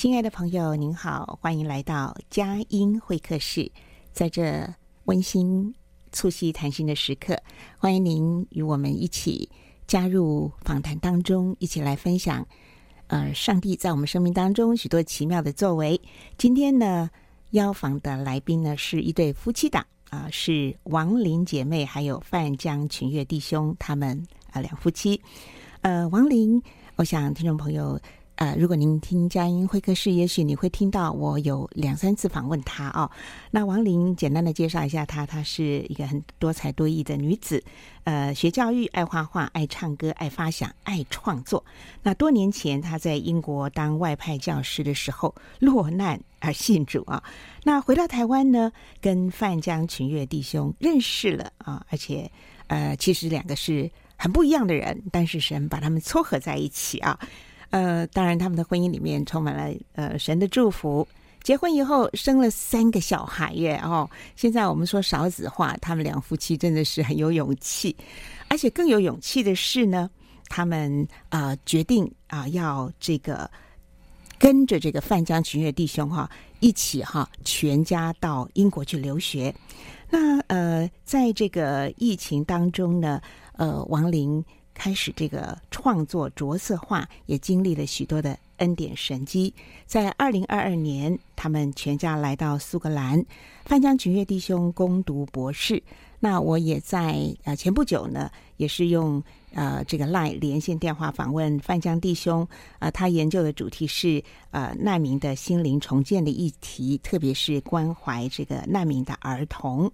亲爱的朋友，您好，欢迎来到佳音会客室，在这。温馨促膝谈心的时刻，欢迎您与我们一起加入访谈当中，一起来分享。呃，上帝在我们生命当中许多奇妙的作为。今天呢，邀访的来宾呢是一对夫妻档啊、是王林姐妹还有范江群月弟兄，他们啊、两夫妻。呃，王林，我想听众朋友。呃，如果您听佳音会客室，也许你会听到我有两三次访问她哦。那王林，简单的介绍一下她，她是一个很多才多艺的女子，呃，学教育，爱画画，爱唱歌，爱发想，爱创作。那多年前她在英国当外派教师的时候落难而信主啊。那回到台湾呢，跟范江群岳弟兄认识了啊，而且呃，其实两个是很不一样的人，但是神把他们撮合在一起啊。呃，当然，他们的婚姻里面充满了呃神的祝福。结婚以后生了三个小孩耶哦。现在我们说少子化，他们两夫妻真的是很有勇气，而且更有勇气的是呢，他们啊、决定啊、要这个跟着这个范江群岳弟兄哈一起哈全家到英国去留学。那呃，在这个疫情当中呢，呃，王林。开始这个创作着色画，也经历了许多的恩典神迹。在二零二二年，他们全家来到苏格兰，范江群岳弟兄攻读博士。那我也在呃前不久呢，也是用呃这个 LINE 连线电话访问范江弟兄、呃，他研究的主题是呃难民的心灵重建的议题，特别是关怀这个难民的儿童。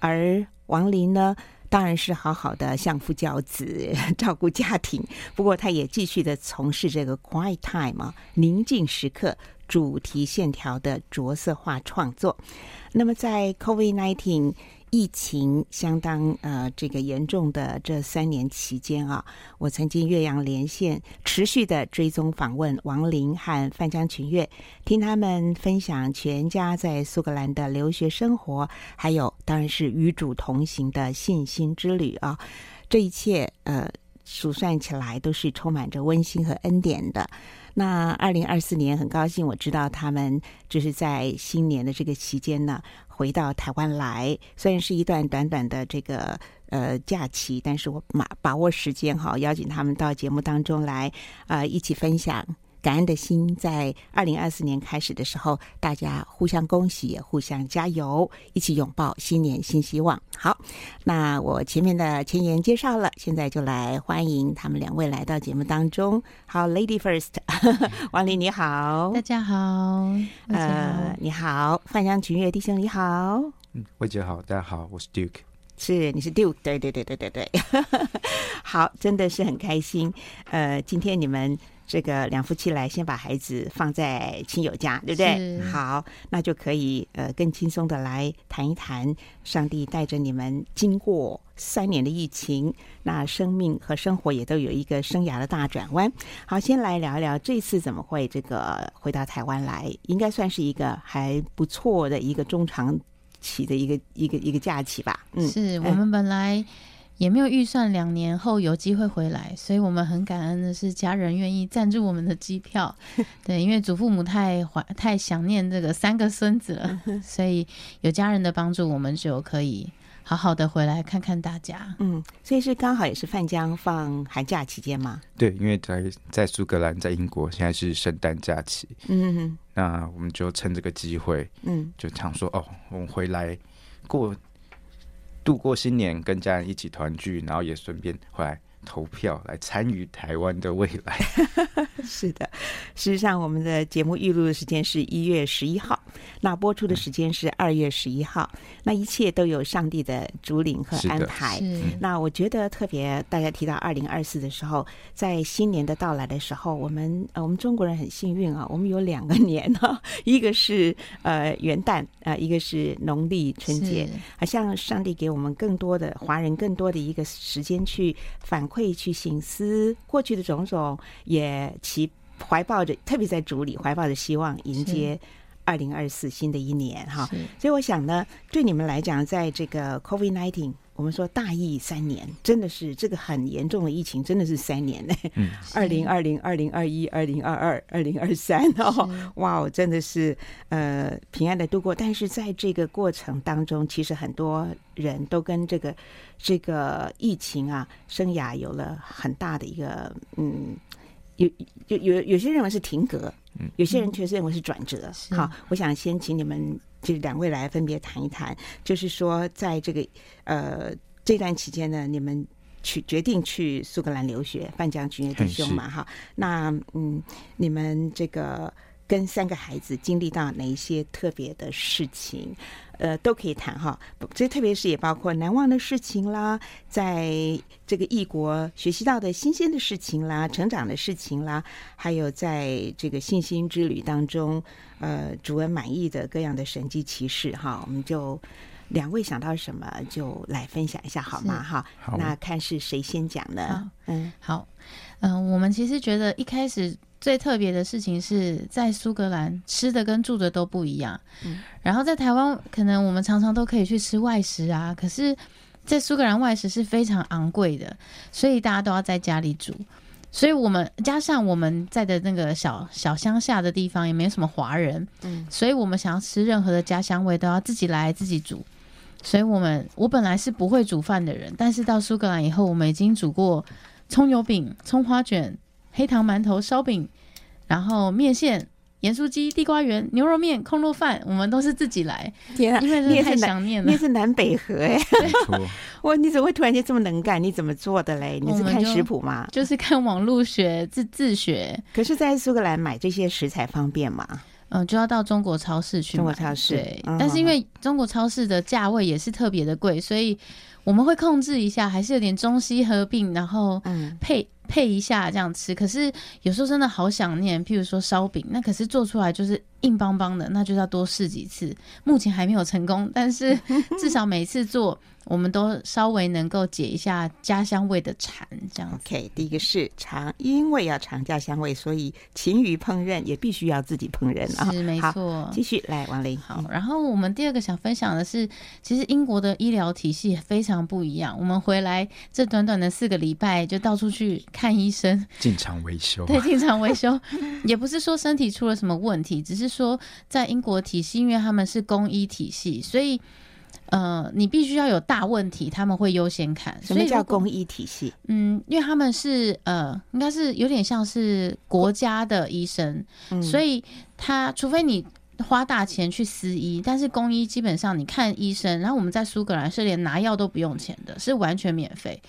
而王林呢，当然是好好的相夫教子，照顾家庭。不过，他也继续的从事这个 quiet time 啊，宁静时刻主题线条的着色画创作。那么，在 COVID-19 疫情相当呃这个严重的这三年期间啊，我曾经岳阳连线，持续的追踪访问王林和范江群岳，听他们分享全家在苏格兰的留学生活，还有当然是与主同行的信心之旅啊。这一切呃数算起来都是充满着温馨和恩典的。那二零二四年很高兴，我知道他们就是在新年的这个期间呢。回到台湾来，虽然是一段短短的这个呃假期，但是我把把握时间哈，邀请他们到节目当中来，呃，一起分享。感恩的心，在二零二四年开始的时候，大家互相恭喜，也互相加油，一起拥抱新年新希望。好，那我前面的前言介绍了，现在就来欢迎他们两位来到节目当中。好，Lady First，王林你好，大家好，呃，你好，范江群月弟兄你好，嗯，慧姐好，大家好，我是 Duke，是你是 Duke，对对对对对对，好，真的是很开心，呃，今天你们。这个两夫妻来，先把孩子放在亲友家，对不对？好，那就可以呃更轻松的来谈一谈，上帝带着你们经过三年的疫情，那生命和生活也都有一个生涯的大转弯。好，先来聊一聊这次怎么会这个回到台湾来，应该算是一个还不错的一个中长期的一个一个一个假期吧？嗯，是我们本来。也没有预算两年后有机会回来，所以我们很感恩的是家人愿意赞助我们的机票。对，因为祖父母太怀太想念这个三个孙子了，所以有家人的帮助，我们就可以好好的回来看看大家。嗯，所以是刚好也是范江放寒假期间吗？对，因为在在苏格兰，在英国现在是圣诞假期。嗯哼，那我们就趁这个机会，嗯，就想说哦，我们回来过。度过新年，跟家人一起团聚，然后也顺便回来投票，来参与台湾的未来。是的，事实上，我们的节目预录的时间是一月十一号，那播出的时间是二月十一号。那一切都有上帝的主领和安排。那我觉得特别，大家提到二零二四的时候，在新年的到来的时候，我们呃，我们中国人很幸运啊，我们有两个年哈，一个是呃元旦啊、呃，一个是农历春节，好像上帝给我们更多的华人更多的一个时间去反馈、去醒思过去的种种，也其怀抱着，特别在主里怀抱着希望迎接。二零二四新的一年哈，所以我想呢，对你们来讲，在这个 COVID nineteen 我们说大疫三年，真的是这个很严重的疫情，真的是三年呢。嗯，二零二零、二零二一、二零二二、二零二三哦，哇，真的是呃平安的度过。但是在这个过程当中，其实很多人都跟这个这个疫情啊，生涯有了很大的一个嗯。有有有有些人认为是停格，有些人确实认为是转折。嗯、好，我想先请你们这两位来分别谈一谈，就是说在这个呃这段期间呢，你们去决定去苏格兰留学，范将军弟兄嘛，哈，那嗯，你们这个。跟三个孩子经历到哪一些特别的事情，呃，都可以谈哈。这特别是也包括难忘的事情啦，在这个异国学习到的新鲜的事情啦，成长的事情啦，还有在这个信心之旅当中，呃，主人满意的各样的神迹奇事哈。我们就两位想到什么就来分享一下好吗？哈，那看是谁先讲呢？嗯，好，嗯、呃，我们其实觉得一开始。最特别的事情是在苏格兰吃的跟住的都不一样，嗯，然后在台湾可能我们常常都可以去吃外食啊，可是，在苏格兰外食是非常昂贵的，所以大家都要在家里煮，所以我们加上我们在的那个小小乡下的地方也没有什么华人，嗯，所以我们想要吃任何的家乡味都要自己来自己煮，所以我们我本来是不会煮饭的人，但是到苏格兰以后，我们已经煮过葱油饼、葱花卷。黑糖馒头、烧饼，然后面线、盐酥鸡、地瓜圆、牛肉面、空肉饭，我们都是自己来。天啊，因为真的太想念了。你是南北河哎，哇你怎么会突然间这么能干？你怎么做的嘞？你是看食谱吗？就，就是看网络学自自学。可是，在苏格兰买这些食材方便吗？嗯，就要到中国超市去买。中国超市对，嗯、但是因为中国超市的价位也是特别的贵，所以我们会控制一下，还是有点中西合并，然后配。嗯配一下这样吃，可是有时候真的好想念。譬如说烧饼，那可是做出来就是硬邦邦的，那就要多试几次。目前还没有成功，但是至少每次做。我们都稍微能够解一下家乡味的馋，这样。OK，第一个是尝，因为要尝家乡味，所以勤于烹饪也必须要自己烹饪啊。是没错。继续来，王林。好，然后我们第二个想分享的是，其实英国的医疗体系非常不一样。我们回来这短短的四个礼拜，就到处去看医生，进常维修。对，进常维修，也不是说身体出了什么问题，只是说在英国体系，因为他们是公医体系，所以。呃，你必须要有大问题，他们会优先看。什么叫公益体系？嗯，因为他们是呃，应该是有点像是国家的医生，嗯、所以他除非你花大钱去私医，但是公医基本上你看医生，然后我们在苏格兰是连拿药都不用钱的，是完全免费。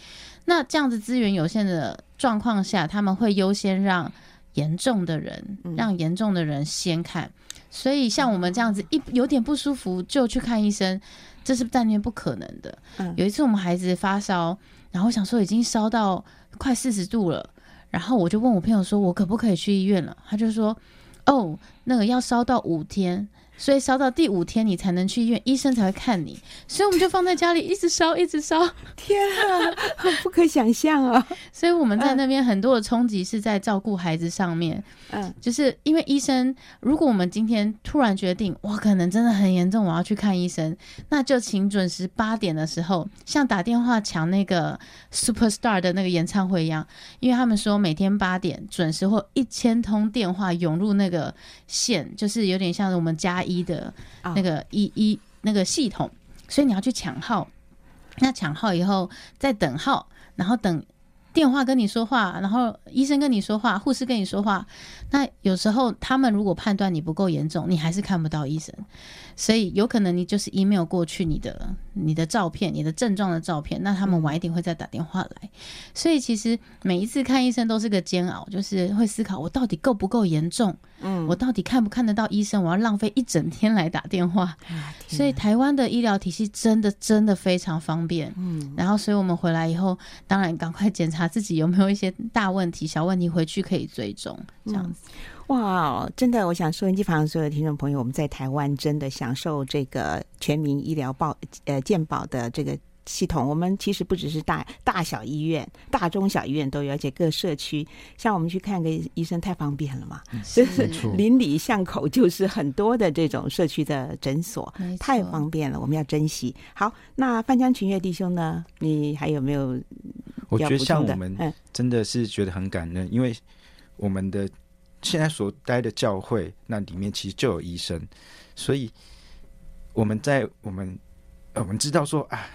那这样子资源有限的状况下，他们会优先让严重的人，让严重的人先看。嗯、所以像我们这样子一有点不舒服就去看医生。这是当然不可能的。有一次我们孩子发烧，然后想说已经烧到快四十度了，然后我就问我朋友说，我可不可以去医院了？他就说，哦，那个要烧到五天，所以烧到第五天你才能去医院，医生才会看你。所以我们就放在家里一直烧，一直烧。天啊，不可想象啊！所以我们在那边很多的冲击是在照顾孩子上面。嗯，就是因为医生，如果我们今天突然决定，我，可能真的很严重，我要去看医生，那就请准时八点的时候，像打电话抢那个 Superstar 的那个演唱会一样，因为他们说每天八点准时或一千通电话涌入那个线，就是有点像我们家。一的那个一一那个系统，所以你要去抢号，那抢号以后再等号，然后等电话跟你说话，然后医生跟你说话，护士跟你说话。那有时候他们如果判断你不够严重，你还是看不到医生。所以有可能你就是 email 过去你的你的照片、你的症状的照片，那他们晚一点会再打电话来。所以其实每一次看医生都是个煎熬，就是会思考我到底够不够严重，嗯，我到底看不看得到医生，我要浪费一整天来打电话。所以台湾的医疗体系真的真的非常方便，嗯，然后所以我们回来以后，当然赶快检查自己有没有一些大问题、小问题，回去可以追踪这样子。哇，真的，我想收音机旁所有的听众朋友，我们在台湾真的享受这个全民医疗保呃健保的这个系统。我们其实不只是大大小医院、大中小医院都有，而且各社区，像我们去看个医生太方便了嘛，就 是邻里巷口就是很多的这种社区的诊所，太方便了，我们要珍惜。好，那范江群岳弟兄呢？你还有没有？我觉得像我们真的是觉得很感恩，因为我们的。现在所待的教会，那里面其实就有医生，所以我们在我们我们知道说啊，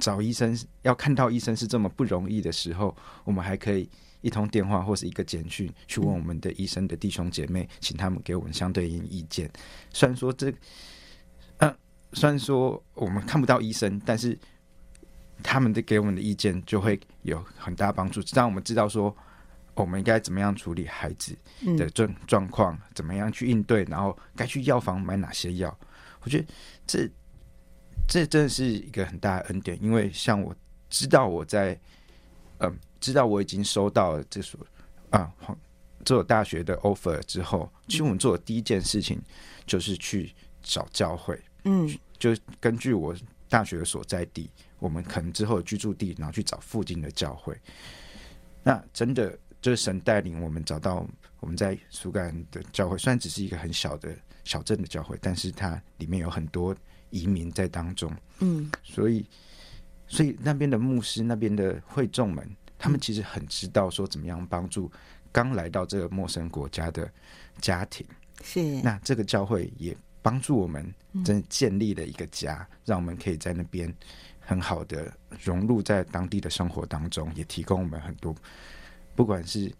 找医生要看到医生是这么不容易的时候，我们还可以一通电话或是一个简讯去问我们的医生的弟兄姐妹，请他们给我们相对应意见。虽然说这，嗯、虽然说我们看不到医生，但是他们的给我们的意见就会有很大帮助，让我们知道说。我们应该怎么样处理孩子的状状况？怎么样去应对？然后该去药房买哪些药？我觉得这这真的是一个很大的恩典，因为像我知道我在嗯、呃，知道我已经收到了这所啊这所大学的 offer 之后，其实我们做的第一件事情就是去找教会，嗯，就根据我大学的所在地，我们可能之后的居住地，然后去找附近的教会。那真的。就是神带领我们找到我们在苏格兰的教会，虽然只是一个很小的小镇的教会，但是它里面有很多移民在当中。嗯，所以所以那边的牧师、那边的会众们，他们其实很知道说怎么样帮助刚来到这个陌生国家的家庭。是，那这个教会也帮助我们真建立了一个家，让我们可以在那边很好的融入在当地的生活当中，也提供我们很多。不管是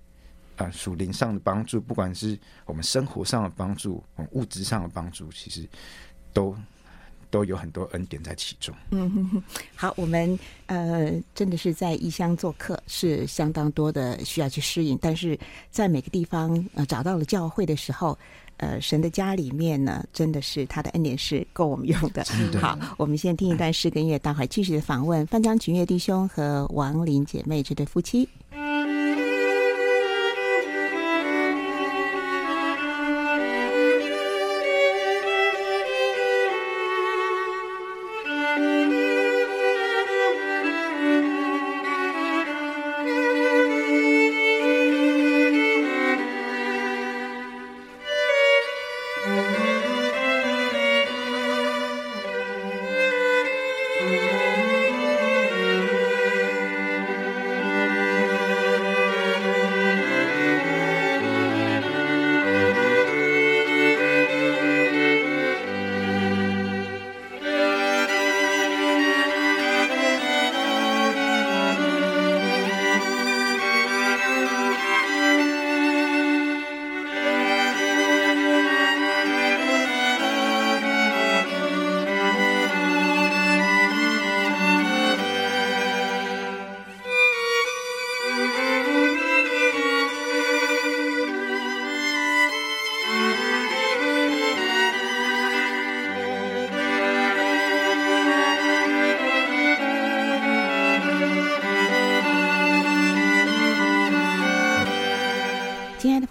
啊属灵上的帮助，不管是我们生活上的帮助，物质上的帮助，其实都都有很多恩典在其中。嗯 好，我们呃真的是在异乡做客，是相当多的需要去适应，但是在每个地方呃找到了教会的时候，呃神的家里面呢，真的是他的恩典是够我们用的。的好，我们先听一段诗歌音乐，待会继续的访问范江群月弟兄和王林姐妹这对夫妻。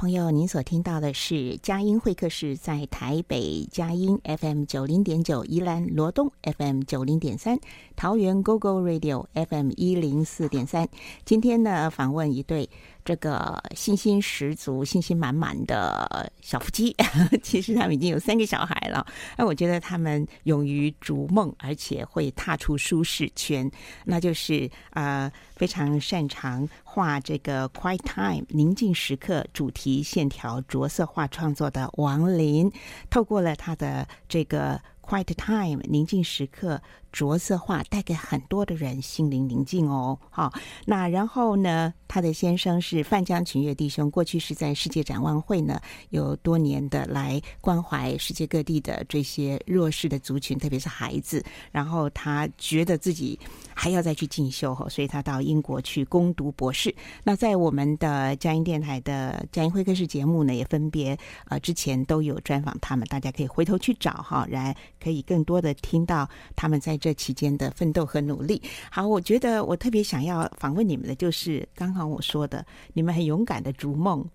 朋友，您所听到的是佳音会客室，在台北佳音 FM 九零点九，宜兰罗东 FM 九零点三，桃园 GoGo Radio FM 一零四点三。今天呢，访问一对。这个信心十足、信心满满的小夫妻，其实他们已经有三个小孩了。那我觉得他们勇于逐梦，而且会踏出舒适圈，那就是呃非常擅长画这个 Quiet Time 宁静时刻主题线条着色画创作的王林，透过了他的这个 Quiet Time 宁静时刻。着色画带给很多的人心灵宁静哦，好，那然后呢，他的先生是范江群岳弟兄，过去是在世界展望会呢，有多年的来关怀世界各地的这些弱势的族群，特别是孩子。然后他觉得自己还要再去进修，所以他到英国去攻读博士。那在我们的佳音电台的佳音会客室节目呢，也分别呃之前都有专访他们，大家可以回头去找哈，然可以更多的听到他们在。这期间的奋斗和努力，好，我觉得我特别想要访问你们的，就是刚刚我说的，你们很勇敢的逐梦，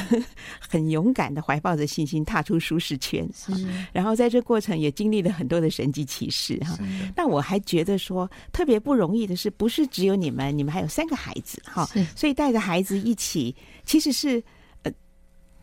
很勇敢的怀抱着信心踏出舒适圈，然后在这过程也经历了很多的神迹奇事哈。那我还觉得说特别不容易的是，不是只有你们，你们还有三个孩子哈，所以带着孩子一起，其实是呃，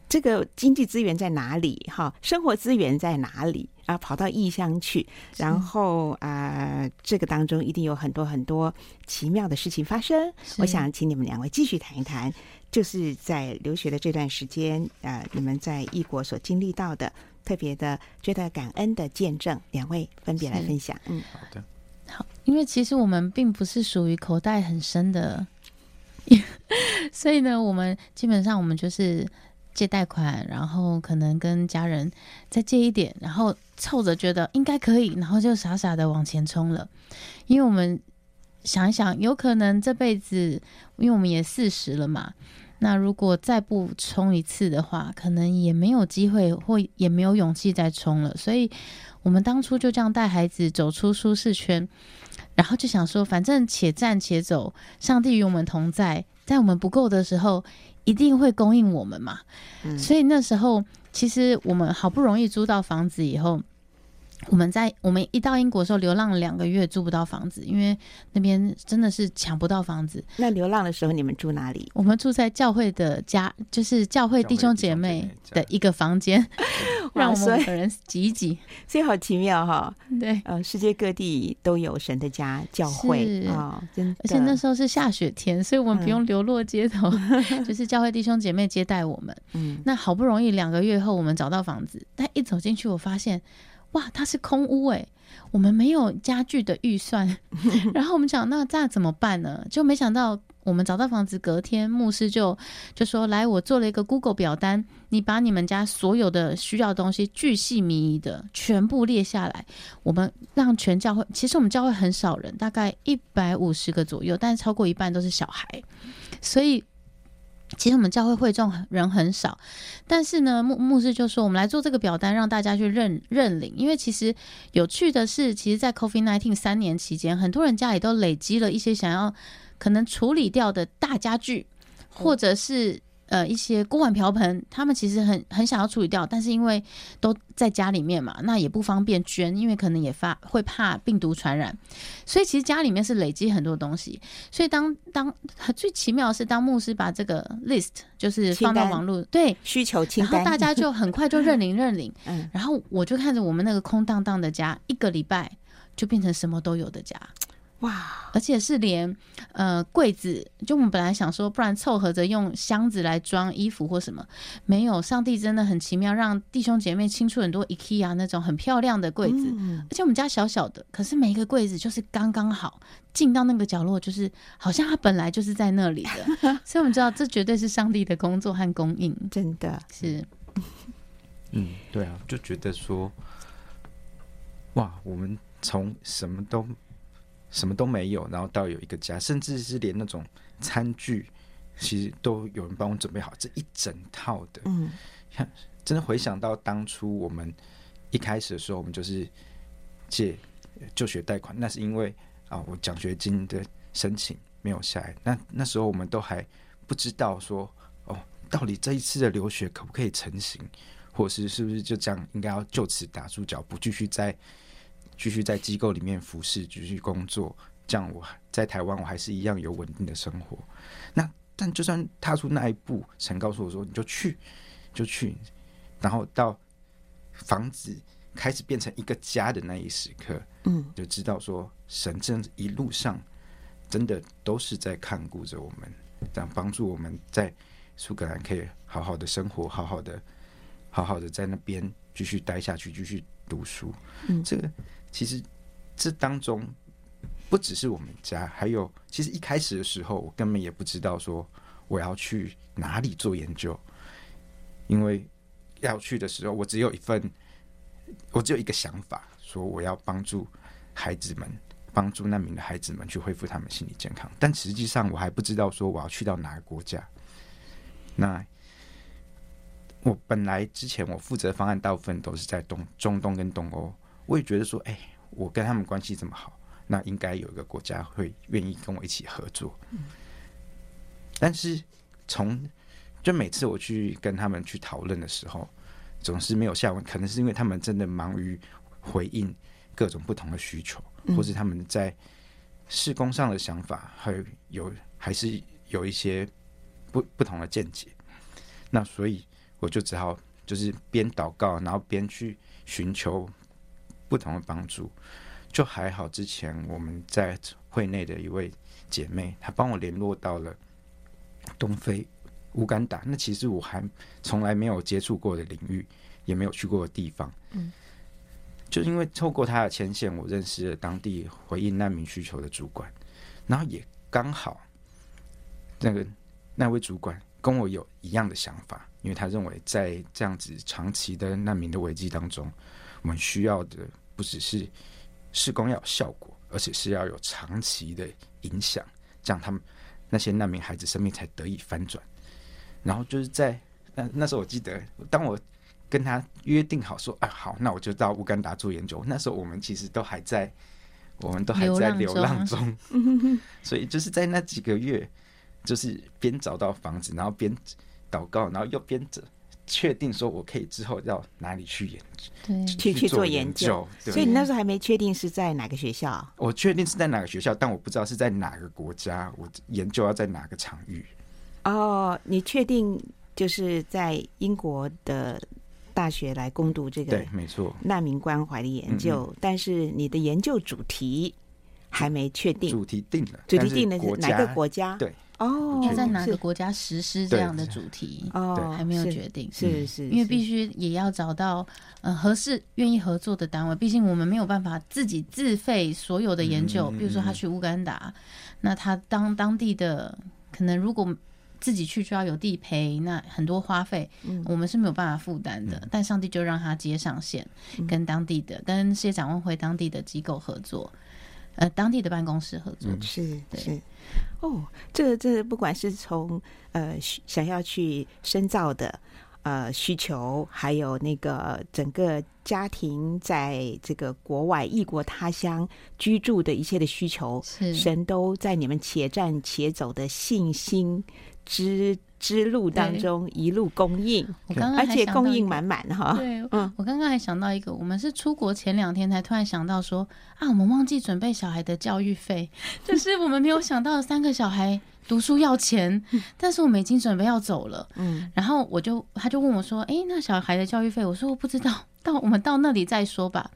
这个经济资源在哪里哈？生活资源在哪里？啊，跑到异乡去，然后啊、呃，这个当中一定有很多很多奇妙的事情发生。我想请你们两位继续谈一谈，就是在留学的这段时间，啊、呃，你们在异国所经历到的特别的、觉得感恩的见证，两位分别来分享。嗯，好的，好，因为其实我们并不是属于口袋很深的，所以呢，我们基本上我们就是。借贷款，然后可能跟家人再借一点，然后凑着觉得应该可以，然后就傻傻的往前冲了。因为我们想一想，有可能这辈子，因为我们也四十了嘛，那如果再不冲一次的话，可能也没有机会，或也没有勇气再冲了。所以，我们当初就这样带孩子走出舒适圈，然后就想说，反正且战且走，上帝与我们同在，在我们不够的时候。一定会供应我们嘛，嗯，所以那时候其实我们好不容易租到房子以后。我们在我们一到英国的时候，流浪了两个月，租不到房子，因为那边真的是抢不到房子。那流浪的时候，你们住哪里？我们住在教会的家，就是教会弟兄姐妹的一个房间，让我们个人挤一挤。所以好奇妙哈！对，呃，世界各地都有神的家，教会啊，真的。而且那时候是下雪天，所以我们不用流落街头，嗯、就是教会弟兄姐妹接待我们。嗯，那好不容易两个月后，我们找到房子，但一走进去，我发现。哇，它是空屋哎，我们没有家具的预算，然后我们讲那这样怎么办呢？就没想到我们找到房子，隔天牧师就就说，来，我做了一个 Google 表单，你把你们家所有的需要的东西巨细靡遗的全部列下来，我们让全教会，其实我们教会很少人，大概一百五十个左右，但是超过一半都是小孩，所以。其实我们教会会众人很少，但是呢，牧牧师就说，我们来做这个表单，让大家去认认领。因为其实有趣的是，其实，在 COVID-19 三年期间，很多人家里都累积了一些想要可能处理掉的大家具，或者是。呃，一些锅碗瓢盆，他们其实很很想要处理掉，但是因为都在家里面嘛，那也不方便捐，因为可能也发会怕病毒传染，所以其实家里面是累积很多东西。所以当当最奇妙的是，当牧师把这个 list 就是放到网络，对需求清单，然后大家就很快就认领认领，嗯，然后我就看着我们那个空荡荡的家，一个礼拜就变成什么都有的家。哇！而且是连呃柜子，就我们本来想说，不然凑合着用箱子来装衣服或什么，没有。上帝真的很奇妙，让弟兄姐妹清出很多 IKEA 那种很漂亮的柜子。嗯。而且我们家小小的，可是每一个柜子就是刚刚好，进到那个角落，就是好像它本来就是在那里的。所以我们知道，这绝对是上帝的工作和供应，真的是。嗯，对啊，就觉得说，哇，我们从什么都。什么都没有，然后到有一个家，甚至是连那种餐具，其实都有人帮我准备好，这一整套的。嗯，看，真的回想到当初我们一开始的时候，我们就是借就学贷款，那是因为啊，我奖学金的申请没有下来，那那时候我们都还不知道说，哦，到底这一次的留学可不可以成型，或是是不是就这样应该要就此打住脚，步继续在继续在机构里面服侍，继续工作，这样我在台湾我还是一样有稳定的生活。那但就算踏出那一步，神告诉我说你就去，就去，然后到房子开始变成一个家的那一时刻，嗯，就知道说神这一路上真的都是在看顾着我们，这样帮助我们在苏格兰可以好好的生活，好好的，好好的在那边继续待下去，继续读书。嗯，这个其实这当中不只是我们家，还有其实一开始的时候，我根本也不知道说我要去哪里做研究，因为要去的时候，我只有一份。我只有一个想法，说我要帮助孩子们，帮助难民的孩子们去恢复他们心理健康。但实际上，我还不知道说我要去到哪个国家。那我本来之前我负责方案大部分都是在东中东跟东欧，我也觉得说，哎，我跟他们关系这么好，那应该有一个国家会愿意跟我一起合作。但是从就每次我去跟他们去讨论的时候。总是没有下文，可能是因为他们真的忙于回应各种不同的需求，或是他们在施工上的想法还有还是有一些不不同的见解。那所以我就只好就是边祷告，然后边去寻求不同的帮助。就还好，之前我们在会内的一位姐妹，她帮我联络到了东非。乌干达，那其实我还从来没有接触过的领域，也没有去过的地方。嗯，就因为透过她的牵线，我认识了当地回应难民需求的主管，然后也刚好那个那位主管跟我有一样的想法，因为他认为在这样子长期的难民的危机当中，我们需要的不只是施工要有效果，而且是要有长期的影响，这样他们那些难民孩子生命才得以翻转。然后就是在那那时候，我记得当我跟他约定好说，啊好，那我就到乌干达做研究。那时候我们其实都还在，我们都还在 流浪中，所以就是在那几个月，就是边找到房子，然后边祷告，然后又边着确定说我可以之后要哪里去研究，对，去去做研究。所以你那时候还没确定是在哪个学校？我确定是在哪个学校，但我不知道是在哪个国家，我研究要在哪个场域。哦，你确定就是在英国的大学来攻读这个？对，没错。难民关怀的研究，但是你的研究主题还没确定。主题定了，主题定了是哪个国家？对，哦，在哪个国家实施这样的主题？哦，还没有决定。是是，因为必须也要找到呃合适、愿意合作的单位。毕竟我们没有办法自己自费所有的研究。比如说他去乌干达，那他当当地的可能如果。自己去就要有地陪，那很多花费，我们是没有办法负担的。嗯、但上帝就让他接上线，嗯、跟当地的、跟世界展望会当地的机构合作，呃，当地的办公室合作。嗯、是对是哦，这个这，不管是从呃想要去深造的呃需求，还有那个整个家庭在这个国外异国他乡居住的一切的需求，是神都在你们且战且走的信心。之之路当中一路供应，我刚刚而且供应满满哈。对，嗯，我刚刚还想到一个，我们是出国前两天才突然想到说啊，我们忘记准备小孩的教育费，就是我们没有想到三个小孩读书要钱，但是我们已经准备要走了。嗯，然后我就他就问我说，哎，那小孩的教育费？我说我不知道，到我们到那里再说吧。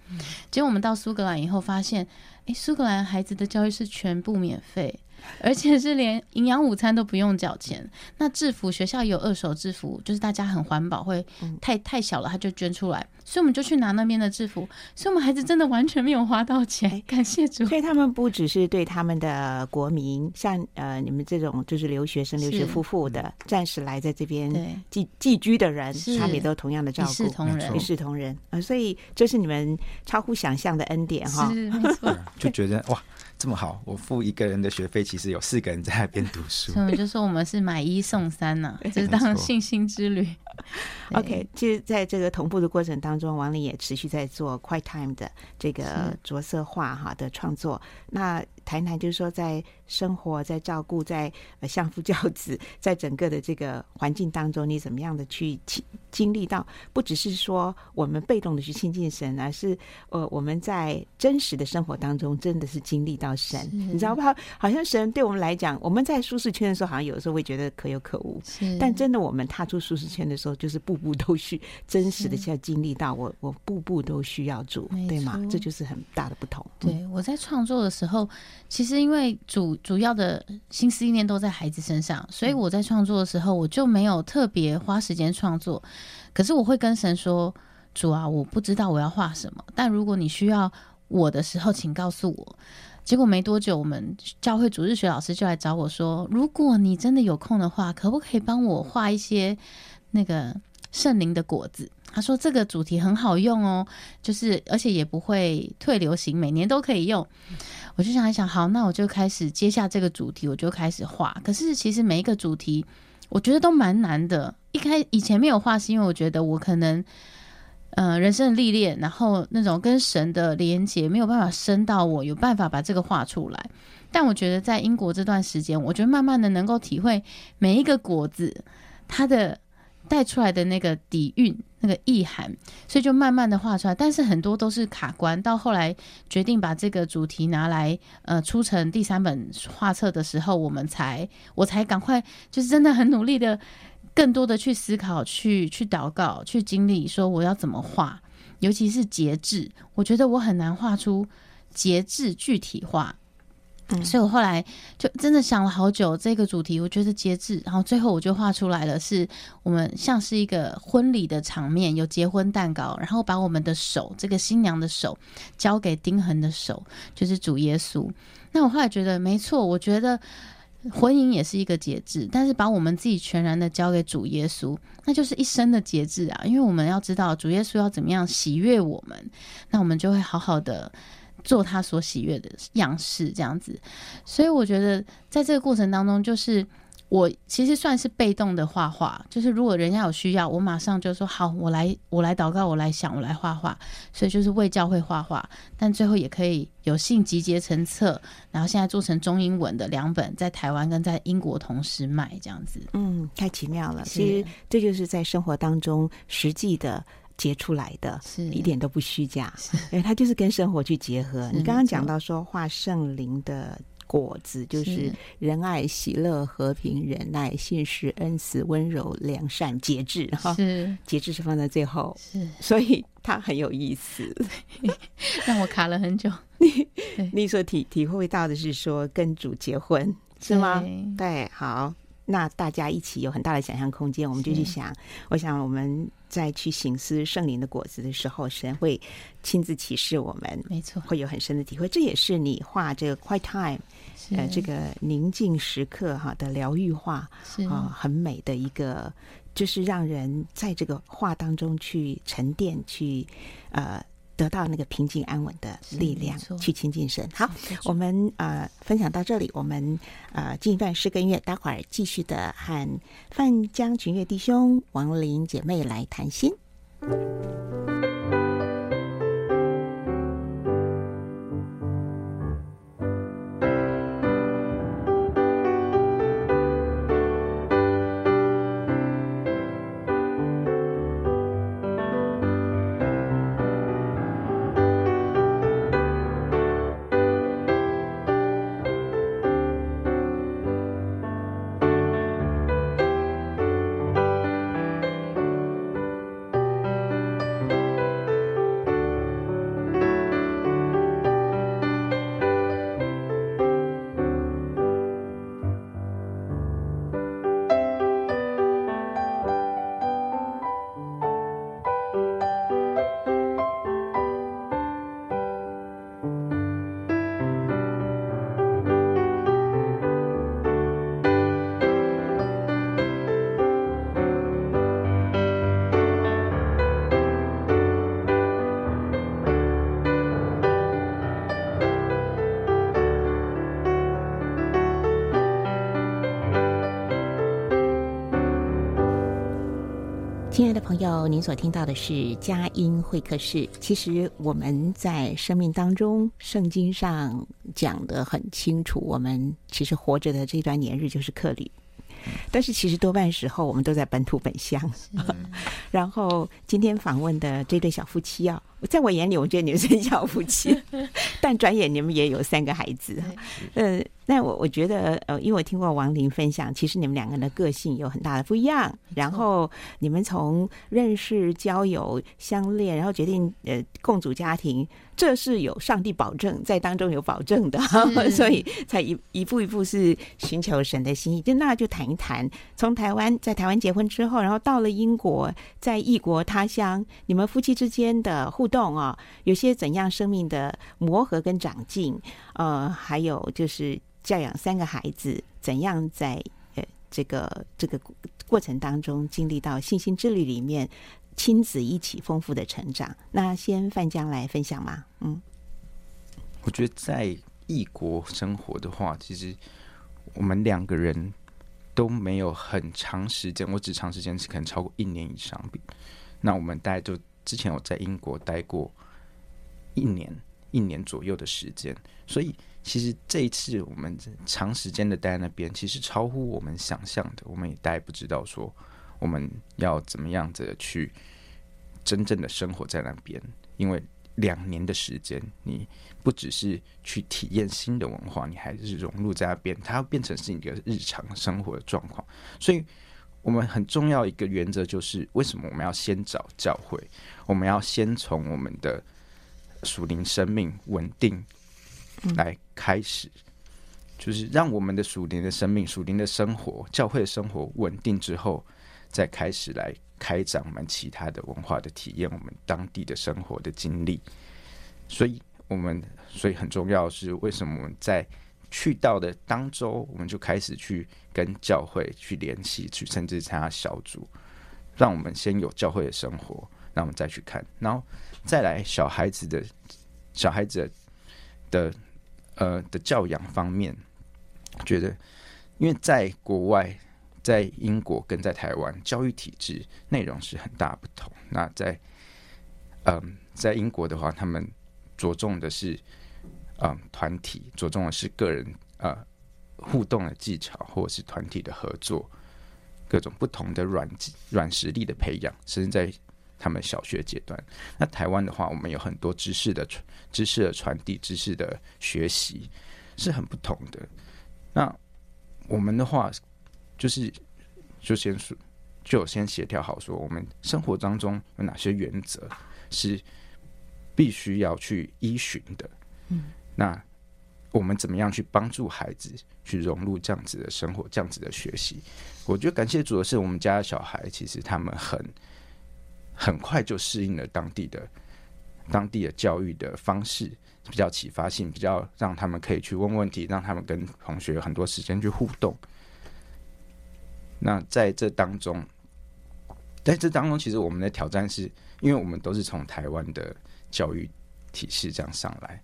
结果我们到苏格兰以后发现，哎，苏格兰孩子的教育是全部免费。而且是连营养午餐都不用缴钱。那制服学校有二手制服，就是大家很环保，会太太小了他就捐出来，所以我们就去拿那边的制服。所以我们孩子真的完全没有花到钱，感谢主。所以他们不只是对他们的国民，像呃你们这种就是留学生、留学夫妇的暂时来在这边寄寄居的人，他们也都同样的照顾，一视同仁，一视同仁啊。所以这是你们超乎想象的恩典哈，是没错，就觉得哇。这么好，我付一个人的学费，其实有四个人在那边读书。所以就说我们是买一送三呢、啊，就是当信心之旅。OK，其实在这个同步的过程当中，王林也持续在做 Quiet Time 的这个着色画哈的创作。那谈谈就是说，在生活、在照顾、在呃相夫教子，在整个的这个环境当中，你怎么样的去经经历到？不只是说我们被动的去亲近神，而是呃我们在真实的生活当中，真的是经历到神，你知道不？好像神对我们来讲，我们在舒适圈的时候，好像有的时候会觉得可有可无。但真的，我们踏出舒适圈的时候，就是步步都需真实的去要经历到我，我步步都需要主，对吗？这就是很大的不同。对，我在创作的时候。其实，因为主主要的心思意念都在孩子身上，所以我在创作的时候，我就没有特别花时间创作。可是，我会跟神说：“主啊，我不知道我要画什么，但如果你需要我的时候，请告诉我。”结果没多久，我们教会主日学老师就来找我说：“如果你真的有空的话，可不可以帮我画一些那个圣灵的果子？”他说：“这个主题很好用哦，就是而且也不会退流行，每年都可以用。”我就想一想，好，那我就开始接下这个主题，我就开始画。可是其实每一个主题，我觉得都蛮难的。一开以前没有画，是因为我觉得我可能，呃，人生的历练，然后那种跟神的连接没有办法深到我有办法把这个画出来。但我觉得在英国这段时间，我觉得慢慢的能够体会每一个果子它的。带出来的那个底蕴、那个意涵，所以就慢慢的画出来。但是很多都是卡关，到后来决定把这个主题拿来呃出成第三本画册的时候，我们才我才赶快就是真的很努力的，更多的去思考、去去祷告、去经历，说我要怎么画，尤其是节制，我觉得我很难画出节制具体化。所以我后来就真的想了好久这个主题，我觉得节制，然后最后我就画出来了，是我们像是一个婚礼的场面，有结婚蛋糕，然后把我们的手，这个新娘的手交给丁恒的手，就是主耶稣。那我后来觉得没错，我觉得婚姻也是一个节制，但是把我们自己全然的交给主耶稣，那就是一生的节制啊，因为我们要知道主耶稣要怎么样喜悦我们，那我们就会好好的。做他所喜悦的样式，这样子，所以我觉得在这个过程当中，就是我其实算是被动的画画，就是如果人家有需要，我马上就说好，我来，我来祷告，我来想，我来画画，所以就是为教会画画，但最后也可以有幸集结成册，然后现在做成中英文的两本，在台湾跟在英国同时卖，这样子，嗯，太奇妙了。其实这就是在生活当中实际的。结出来的，是一点都不虚假，因为它就是跟生活去结合。你刚刚讲到说画圣灵的果子，就是仁爱、喜乐、和平、忍耐、信实、恩慈、温柔、良善、节制。哈，是节制是放在最后，是所以它很有意思，让我卡了很久。你你所体体会到的是说跟主结婚是吗？对，好。那大家一起有很大的想象空间，我们就去想。我想我们在去醒思圣灵的果子的时候，神会亲自启示我们，没错，会有很深的体会。这也是你画这个 quiet time，呃，这个宁静时刻哈的疗愈画，啊，很美的一个，就是让人在这个画当中去沉淀，去呃。得到那个平静安稳的力量，去亲近神。好，我们呃分享到这里，我们呃进一段诗歌音乐，待会儿继续的和范江群乐弟兄、王林姐妹来谈心。友，您所听到的是佳音会客室。其实我们在生命当中，圣经上讲的很清楚，我们其实活着的这段年日就是客旅。但是其实多半时候我们都在本土本乡。然后今天访问的这对小夫妻啊，在我眼里，我觉得你们是小夫妻，但转眼你们也有三个孩子。呃，那我我觉得呃，因为我听过王林分享，其实你们两个人的个性有很大的不一样。然后你们从认识、交友、相恋，然后决定呃共组家庭。这是有上帝保证在当中有保证的，所以才一一步一步是寻求神的心意。就那就谈一谈，从台湾在台湾结婚之后，然后到了英国，在异国他乡，你们夫妻之间的互动啊，有些怎样生命的磨合跟长进，呃，还有就是教养三个孩子，怎样在呃这个这个过程当中经历到信心之旅里面。亲子一起丰富的成长。那先范姜来分享吗？嗯，我觉得在异国生活的话，其实我们两个人都没有很长时间。我只长时间是可能超过一年以上。那我们大概就之前我在英国待过一年，一年左右的时间。所以其实这一次我们长时间的待在那边，其实超乎我们想象的。我们也大概不知道说。我们要怎么样子去真正的生活在那边？因为两年的时间，你不只是去体验新的文化，你还是融入在那边，它要变成是一个日常生活的状况。所以，我们很重要一个原则就是，为什么我们要先找教会？我们要先从我们的属灵生命稳定来开始，就是让我们的属灵的生命、属灵的生活、教会的生活稳定之后。再开始来开展我们其他的文化的体验，我们当地的生活的经历。所以，我们所以很重要是，为什么我们在去到的当周，我们就开始去跟教会去联系，去甚至参加小组，让我们先有教会的生活，那我们再去看，然后再来小孩子的小孩子的，的呃的教养方面，觉得因为在国外。在英国跟在台湾，教育体制内容是很大不同。那在嗯，在英国的话，他们着重的是嗯团体，着重的是个人呃互动的技巧，或者是团体的合作，各种不同的软软实力的培养，甚至在他们小学阶段。那台湾的话，我们有很多知识的传知识的传递，知识的学习是很不同的。那我们的话。就是，就先说，就先协调好，说我们生活当中有哪些原则是必须要去依循的。嗯，那我们怎么样去帮助孩子去融入这样子的生活，这样子的学习？我觉得感谢主的是，我们家的小孩其实他们很很快就适应了当地的当地的教育的方式，比较启发性，比较让他们可以去问问题，让他们跟同学有很多时间去互动。那在这当中，在这当中，其实我们的挑战是，因为我们都是从台湾的教育体系这样上来，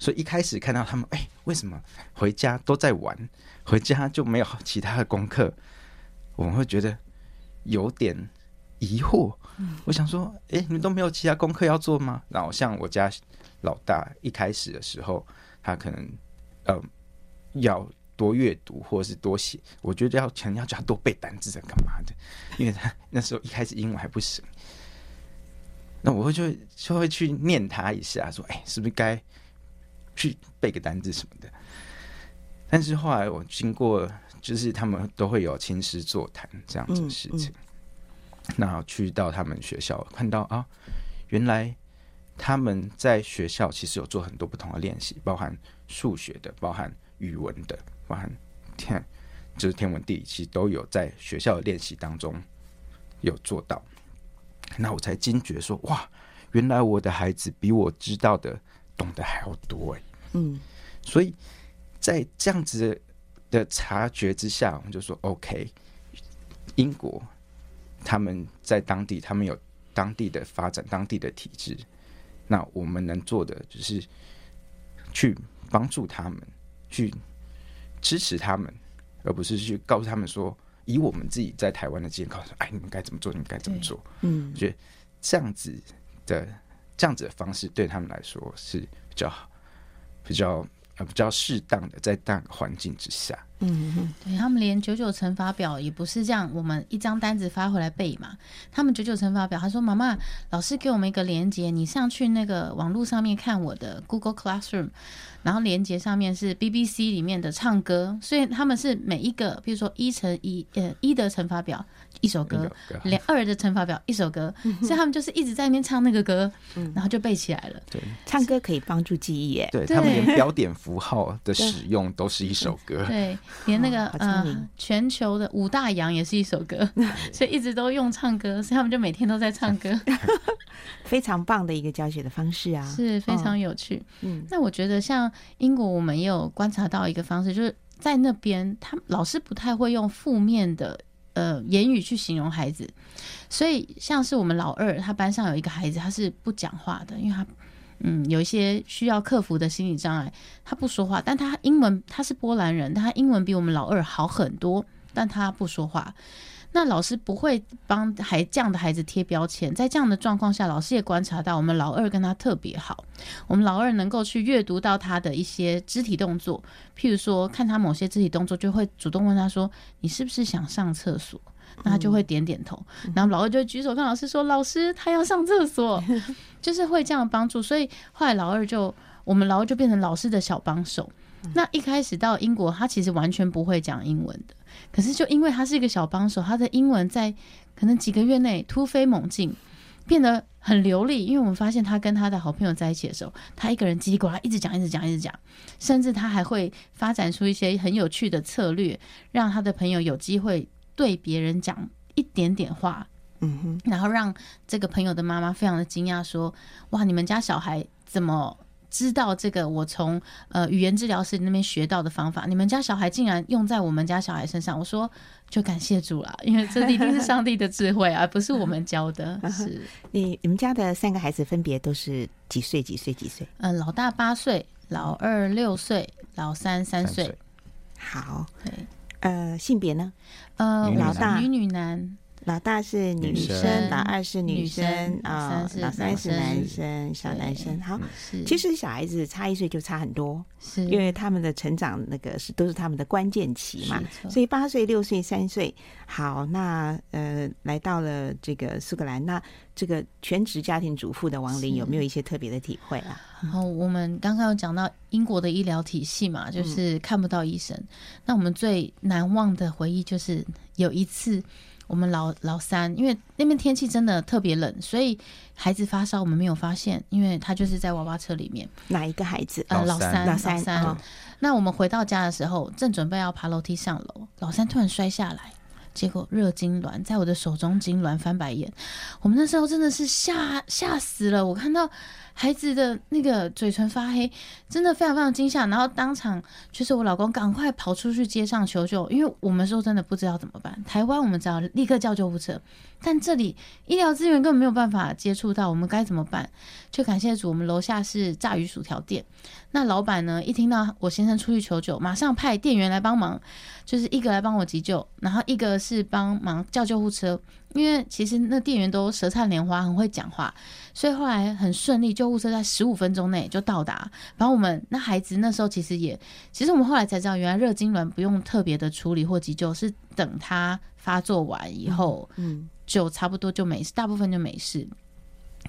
所以一开始看到他们，哎，为什么回家都在玩，回家就没有其他的功课？我们会觉得有点疑惑。我想说，哎，你们都没有其他功课要做吗？然后像我家老大一开始的时候，他可能，呃，要。多阅读或者是多写，我觉得要强调叫他多背单词在干嘛的？因为他那时候一开始英文还不行，那我会就就会去念他一下，说：“哎，是不是该去背个单字什么的？”但是后来我经过，就是他们都会有亲师座谈这样子的事情，嗯嗯、那去到他们学校看到啊，原来他们在学校其实有做很多不同的练习，包含数学的，包含语文的。包含天，就是天文地理，其实都有在学校的练习当中有做到。那我才惊觉说，哇，原来我的孩子比我知道的懂得还要多哎。嗯，所以在这样子的察觉之下，我们就说，OK，英国他们在当地，他们有当地的发展，当地的体制。那我们能做的就是去帮助他们去。支持他们，而不是去告诉他们说：“以我们自己在台湾的经验告诉，哎，你们该怎么做，你们该怎么做。嗯，我觉得这样子的这样子的方式对他们来说是比较好，比较呃比较适当的，在大环境之下。嗯嗯，对他们连九九乘法表也不是这样，我们一张单子发回来背嘛。他们九九乘法表，他说：“妈妈，老师给我们一个连接，你上去那个网络上面看我的 Google Classroom，然后连接上面是 BBC 里面的唱歌，所以他们是每一个，比如说一乘一，呃，一的乘法表一首歌，连二的乘法表一首歌，所以他们就是一直在那边唱那个歌，然后就背起来了。对，唱歌可以帮助记忆耶。对，他们连标点符号的使用都是一首歌。对。”连那个呃，全球的五大洋也是一首歌，所以一直都用唱歌，所以他们就每天都在唱歌，非常棒的一个教学的方式啊，是非常有趣。嗯，那我觉得像英国，我们也有观察到一个方式，就是在那边，他老师不太会用负面的呃言语去形容孩子，所以像是我们老二，他班上有一个孩子，他是不讲话的，因为他。嗯，有一些需要克服的心理障碍，他不说话，但他英文，他是波兰人，他英文比我们老二好很多，但他不说话。那老师不会帮孩这样的孩子贴标签，在这样的状况下，老师也观察到我们老二跟他特别好，我们老二能够去阅读到他的一些肢体动作，譬如说看他某些肢体动作，就会主动问他说：“你是不是想上厕所？”那他就会点点头，然后老二就举手跟老师说：“老师，他要上厕所。”就是会这样帮助，所以后来老二就我们老二就变成老师的小帮手。那一开始到英国，他其实完全不会讲英文的，可是就因为他是一个小帮手，他的英文在可能几个月内突飞猛进，变得很流利。因为我们发现他跟他的好朋友在一起的时候，他一个人叽里呱啦一直讲，一直讲，一直讲，甚至他还会发展出一些很有趣的策略，让他的朋友有机会。对别人讲一点点话，嗯哼，然后让这个朋友的妈妈非常的惊讶，说：“哇，你们家小孩怎么知道这个？我从呃语言治疗师那边学到的方法，你们家小孩竟然用在我们家小孩身上。”我说：“就感谢主了，因为这一定是上帝的智慧，而不是我们教的。”是你你们家的三个孩子分别都是几岁？几岁？几岁？嗯、呃，老大八岁，老二六岁，老三三岁。好，对。呃，性别呢？呃，老大。女女男，老大是女生，老二是女生啊，老三是男生，小男生。好，其实小孩子差一岁就差很多，是因为他们的成长那个是都是他们的关键期嘛。所以八岁、六岁、三岁，好，那呃，来到了这个苏格兰，那这个全职家庭主妇的王林有没有一些特别的体会啊？然后我们刚刚有讲到英国的医疗体系嘛，就是看不到医生。嗯、那我们最难忘的回忆就是有一次，我们老老三，因为那边天气真的特别冷，所以孩子发烧我们没有发现，因为他就是在娃娃车里面。哪一个孩子？呃，老三，老三。老三。哦、那我们回到家的时候，正准备要爬楼梯上楼，老三突然摔下来，结果热痉挛，在我的手中痉挛，翻白眼。我们那时候真的是吓吓死了，我看到。孩子的那个嘴唇发黑，真的非常非常惊吓。然后当场就是我老公赶快跑出去街上求救，因为我们说真的不知道怎么办。台湾我们只要立刻叫救护车，但这里医疗资源根本没有办法接触到，我们该怎么办？就感谢主，我们楼下是炸鱼薯条店。那老板呢，一听到我先生出去求救，马上派店员来帮忙，就是一个来帮我急救，然后一个是帮忙叫救护车。因为其实那店员都舌灿莲花，很会讲话，所以后来很顺利，救护车在十五分钟内就到达。然后我们那孩子那时候其实也，其实我们后来才知道，原来热痉挛不用特别的处理或急救，是等他发作完以后，嗯，就差不多就没事，大部分就没事。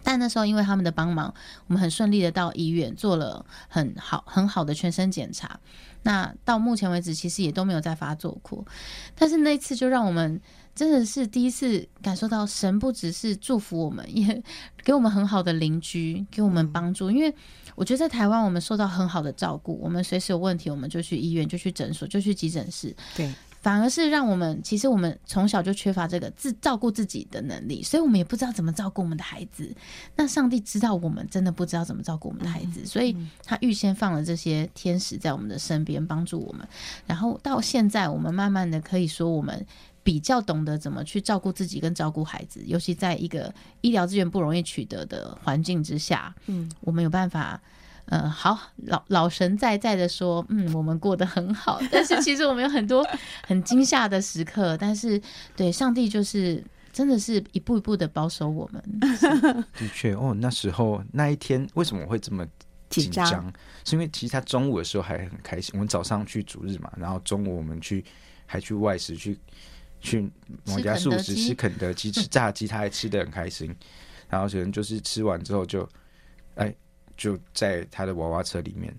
但那时候因为他们的帮忙，我们很顺利的到医院做了很好很好的全身检查。那到目前为止，其实也都没有再发作过。但是那次就让我们。真的是第一次感受到神不只是祝福我们，也给我们很好的邻居，给我们帮助。因为我觉得在台湾，我们受到很好的照顾，我们随时有问题，我们就去医院，就去诊所，就去急诊室。对，反而是让我们其实我们从小就缺乏这个自照顾自己的能力，所以我们也不知道怎么照顾我们的孩子。那上帝知道我们真的不知道怎么照顾我们的孩子，所以他预先放了这些天使在我们的身边帮助我们。然后到现在，我们慢慢的可以说我们。比较懂得怎么去照顾自己跟照顾孩子，尤其在一个医疗资源不容易取得的环境之下，嗯，我们有办法嗯、呃，好老老神在在的说，嗯，我们过得很好。但是其实我们有很多 很惊吓的时刻。但是对上帝就是真的是一步一步的保守我们。的确哦，那时候那一天为什么会这么紧张？紧张是因为其实他中午的时候还很开心。我们早上去主日嘛，然后中午我们去还去外食去去某家素食吃肯德基 吃炸鸡，他还吃的很开心。然后可能就是吃完之后就哎。就在他的娃娃车里面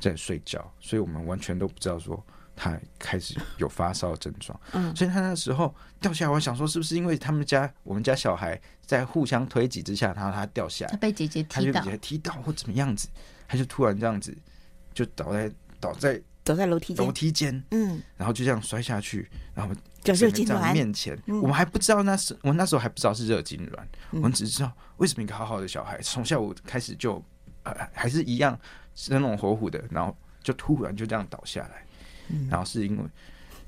在睡觉，所以我们完全都不知道说他开始有发烧症状。嗯，所以他那时候掉下来，我想说是不是因为他们家我们家小孩在互相推挤之下，然后他掉下来，他被姐姐踢到，他就被踢到或怎么样子，他就突然这样子就倒在倒在倒在楼梯楼梯间，嗯，然后就这样摔下去，然后就热痉挛面前，嗯、我们还不知道那是我们那时候还不知道是热痙攣，嗯、我们只知道为什么一个好好的小孩从下午开始就。呃，还是一样生龙活虎的，然后就突然就这样倒下来，嗯、然后是因为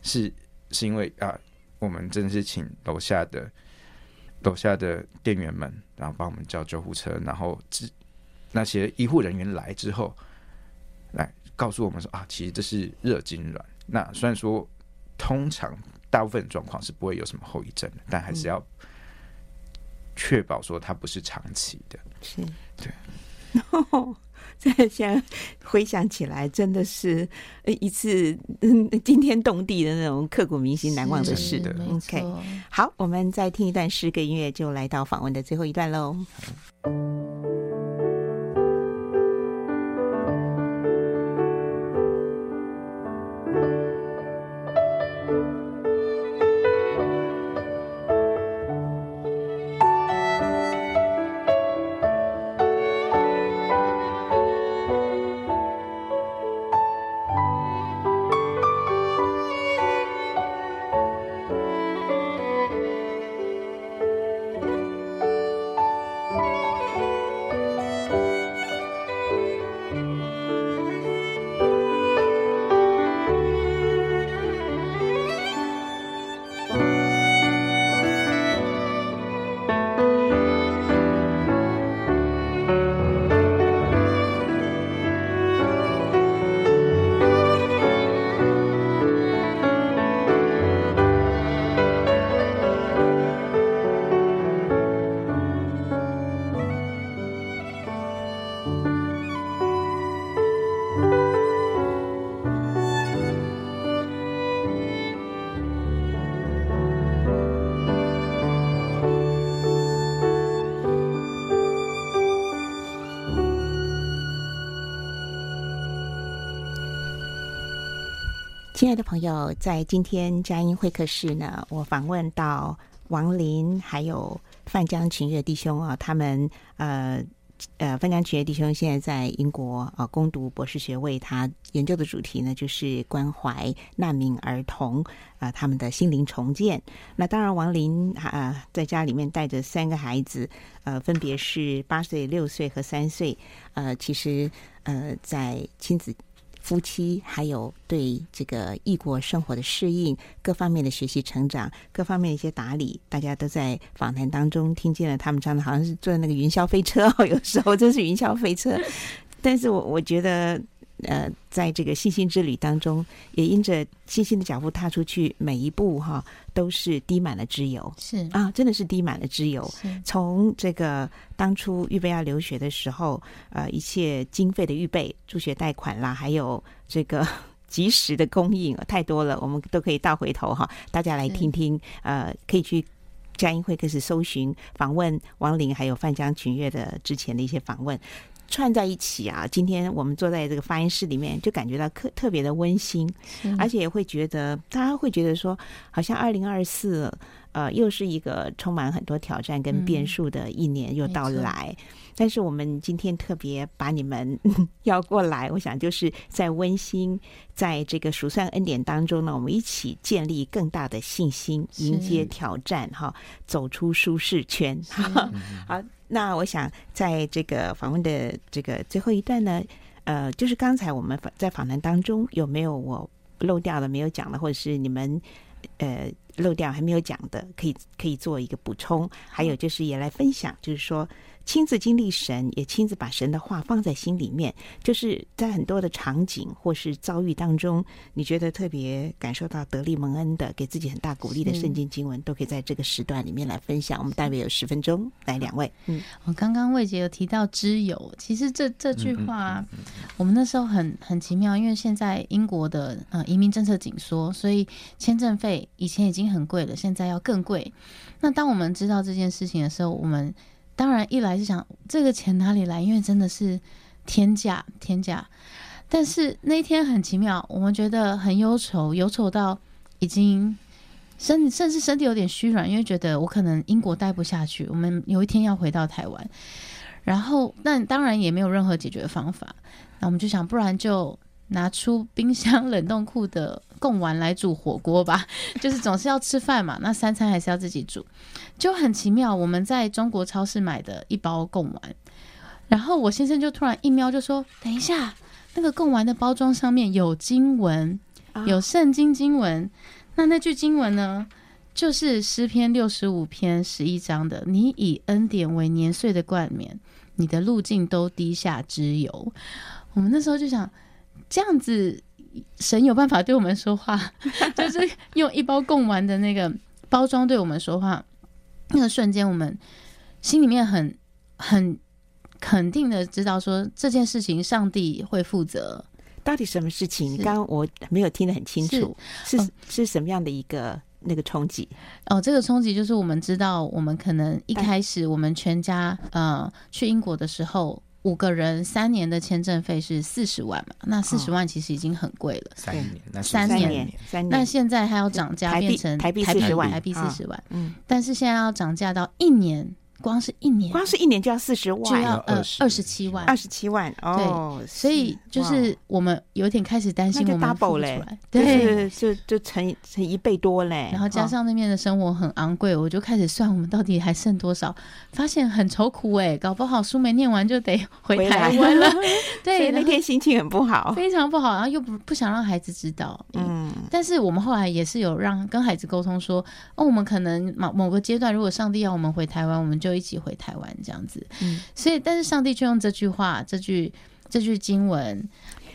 是是因为啊，我们真的是请楼下的楼下的店员们，然后帮我们叫救护车，然后之那些医护人员来之后，来告诉我们说啊，其实这是热痉挛。那虽然说通常大部分状况是不会有什么后遗症的，但还是要确保说它不是长期的。是，对。哦，这现在回想起来，真的是一次嗯惊天动地的那种刻骨铭心、难忘的事。的，OK，好，我们再听一段诗歌音乐，就来到访问的最后一段喽。的朋友，在今天佳音会客室呢，我访问到王林还有范江群岳弟兄啊，他们呃呃，范江群岳弟兄现在在英国啊攻读博士学位，他研究的主题呢就是关怀难民儿童啊，他们的心灵重建。那当然，王林啊在家里面带着三个孩子，呃，分别是八岁、六岁和三岁。呃，其实呃，在亲子。夫妻还有对这个异国生活的适应，各方面的学习成长，各方面的一些打理，大家都在访谈当中听见了。他们唱的好像是坐那个云霄飞车哦，有时候真是云霄飞车。但是我我觉得。呃，在这个信心之旅当中，也因着信心的脚步踏出去，每一步哈都是滴满了脂油。是啊，真的是滴满了脂油。是从这个当初预备要留学的时候，呃，一切经费的预备、助学贷款啦，还有这个 及时的供应，太多了，我们都可以倒回头哈，大家来听听。呃，可以去佳音会开始搜寻访问王林还有范江群月的之前的一些访问。串在一起啊！今天我们坐在这个发音室里面，就感觉到特特别的温馨，而且也会觉得大家会觉得说，好像二零二四，呃，又是一个充满很多挑战跟变数的一年又到来。嗯、但是我们今天特别把你们 邀过来，我想就是在温馨，在这个数算恩典当中呢，我们一起建立更大的信心，迎接挑战，哈，走出舒适圈。是 好。那我想，在这个访问的这个最后一段呢，呃，就是刚才我们在访谈当中有没有我漏掉了没有讲的，或者是你们呃漏掉还没有讲的，可以可以做一个补充。还有就是也来分享，就是说亲自经历神，也亲自把神的话放在心里面，就是在很多的场景或是遭遇当中，你觉得特别感受到得力蒙恩的，给自己很大鼓励的圣经经文，都可以在这个时段里面来分享。我们大约有十分钟，来两位。嗯，我刚刚魏姐有提到之友，其实这这句话，我们那时候很很奇妙，因为现在英国的呃移民政策紧缩，所以签证费以前已经很贵了，现在要更贵。那当我们知道这件事情的时候，我们当然一来是想这个钱哪里来，因为真的是天价天价。但是那一天很奇妙，我们觉得很忧愁，忧愁到已经身甚至身体有点虚软，因为觉得我可能英国待不下去，我们有一天要回到台湾。然后那当然也没有任何解决方法，那我们就想，不然就拿出冰箱 冷冻库的贡丸来煮火锅吧，就是总是要吃饭嘛，那三餐还是要自己煮，就很奇妙。我们在中国超市买的一包贡丸，然后我先生就突然一瞄就说：“等一下，那个贡丸的包装上面有经文，有圣经经文。那那句经文呢，就是诗篇六十五篇十一章的：‘你以恩典为年岁的冠冕，你的路径都滴下脂油。’我们那时候就想，这样子。”神有办法对我们说话，就是用一包贡丸的那个包装对我们说话。那个瞬间，我们心里面很很肯定的知道，说这件事情上帝会负责。到底什么事情？刚刚我没有听得很清楚，是是，是什么样的一个那个冲击？哦，这个冲击就是我们知道，我们可能一开始我们全家呃去英国的时候。五个人三年的签证费是四十万嘛？那四十万其实已经很贵了。三年，三年，三年。那现在还要涨价，变成台币四十万，台币四十万。嗯，但是现在要涨价到一年。光是一年，光是一年就要四十万，就要呃二十七万，二十七万哦。对，所以就是我们有点开始担心，我们 double 嘞，对，就就乘乘一倍多嘞。然后加上那边的生活很昂贵，我就开始算我们到底还剩多少，发现很愁苦哎，搞不好书没念完就得回台湾了。对，那天心情很不好，非常不好，然后又不不想让孩子知道。嗯，但是我们后来也是有让跟孩子沟通说，哦，我们可能某某个阶段，如果上帝要我们回台湾，我们就。一起回台湾这样子，嗯，所以但是上帝却用这句话，这句这句经文：“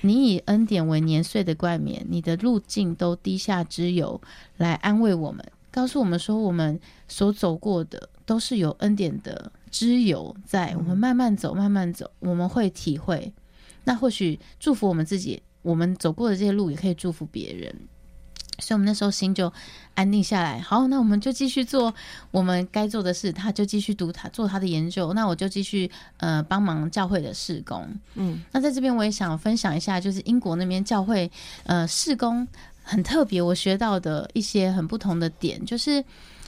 你以恩典为年岁的冠冕，你的路径都低下之油，来安慰我们，告诉我们说，我们所走过的都是有恩典的之油，在我们慢慢走，慢慢走，我们会体会。那或许祝福我们自己，我们走过的这些路，也可以祝福别人。”所以，我们那时候心就安定下来。好，那我们就继续做我们该做的事。他就继续读他做他的研究，那我就继续呃帮忙教会的事工。嗯，那在这边我也想分享一下，就是英国那边教会呃事工很特别，我学到的一些很不同的点，就是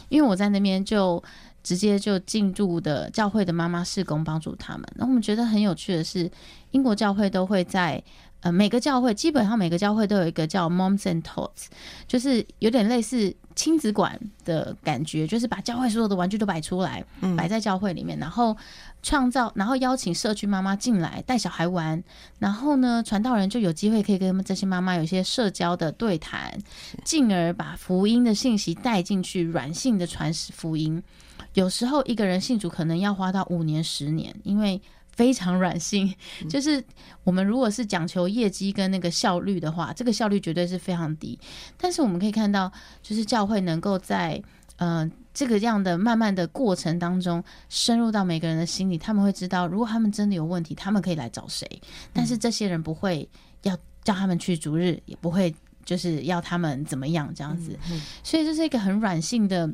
因为我在那边就直接就进入的教会的妈妈事工帮助他们。那我们觉得很有趣的是，英国教会都会在。呃，每个教会基本上每个教会都有一个叫 Moms and Tots，就是有点类似亲子馆的感觉，就是把教会所有的玩具都摆出来，摆在教会里面，然后创造，然后邀请社区妈妈进来带小孩玩，然后呢，传道人就有机会可以跟这些妈妈有一些社交的对谈，进而把福音的信息带进去，软性的传递福音。有时候一个人信主可能要花到五年、十年，因为。非常软性，就是我们如果是讲求业绩跟那个效率的话，这个效率绝对是非常低。但是我们可以看到，就是教会能够在呃这个样的慢慢的过程当中，深入到每个人的心里，他们会知道，如果他们真的有问题，他们可以来找谁。但是这些人不会要叫他们去逐日，也不会就是要他们怎么样这样子。所以这是一个很软性的